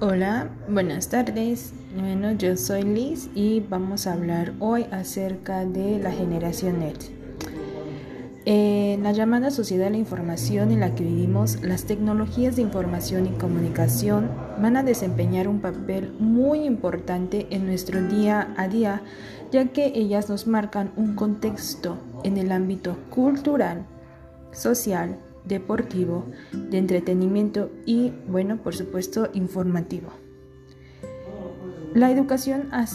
Hola, buenas tardes. Bueno, yo soy Liz y vamos a hablar hoy acerca de la generación Net. En la llamada sociedad de la información en la que vivimos, las tecnologías de información y comunicación van a desempeñar un papel muy importante en nuestro día a día, ya que ellas nos marcan un contexto en el ámbito cultural, social, deportivo, de entretenimiento y, bueno, por supuesto, informativo. La educación ha,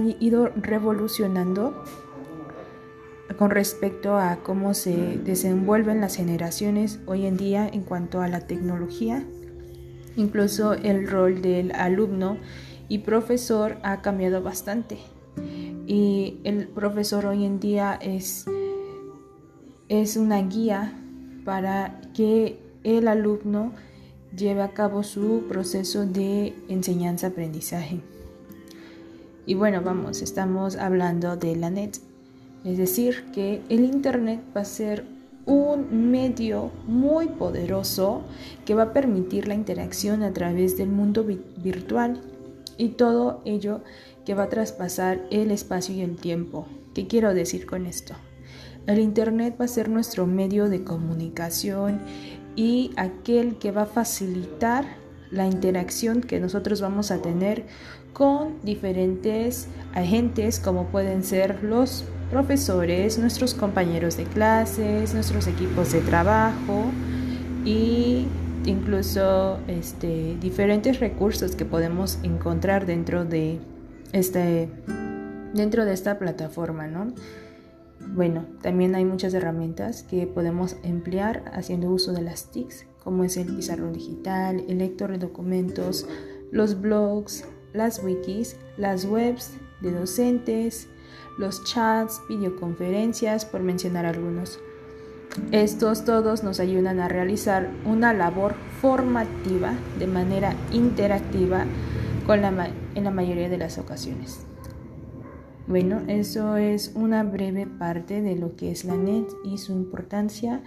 ido revolucionando con respecto a cómo se desenvuelven las generaciones hoy en día en cuanto a la tecnología. Incluso el rol del alumno y profesor ha cambiado bastante. Y el profesor hoy en día es, es una guía para que el alumno lleve a cabo su proceso de enseñanza-aprendizaje. Y bueno, vamos, estamos hablando de la net, es decir, que el Internet va a ser un medio muy poderoso que va a permitir la interacción a través del mundo virtual y todo ello que va a traspasar el espacio y el tiempo. ¿Qué quiero decir con esto? El Internet va a ser nuestro medio de comunicación y aquel que va a facilitar la interacción que nosotros vamos a tener con diferentes agentes como pueden ser los profesores, nuestros compañeros de clases, nuestros equipos de trabajo y incluso este, diferentes recursos que podemos encontrar dentro de este dentro de esta plataforma, ¿no? Bueno, también hay muchas herramientas que podemos emplear haciendo uso de las TICs, como es el pizarrón digital, el lector de documentos, los blogs, las wikis, las webs de docentes, los chats, videoconferencias, por mencionar algunos. Estos todos nos ayudan a realizar una labor formativa de manera interactiva en la mayoría de las ocasiones. Bueno, eso es una breve parte de lo que es la NET y su importancia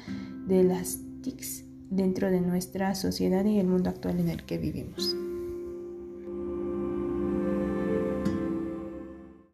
de las TICs dentro de nuestra sociedad y el mundo actual en el que vivimos.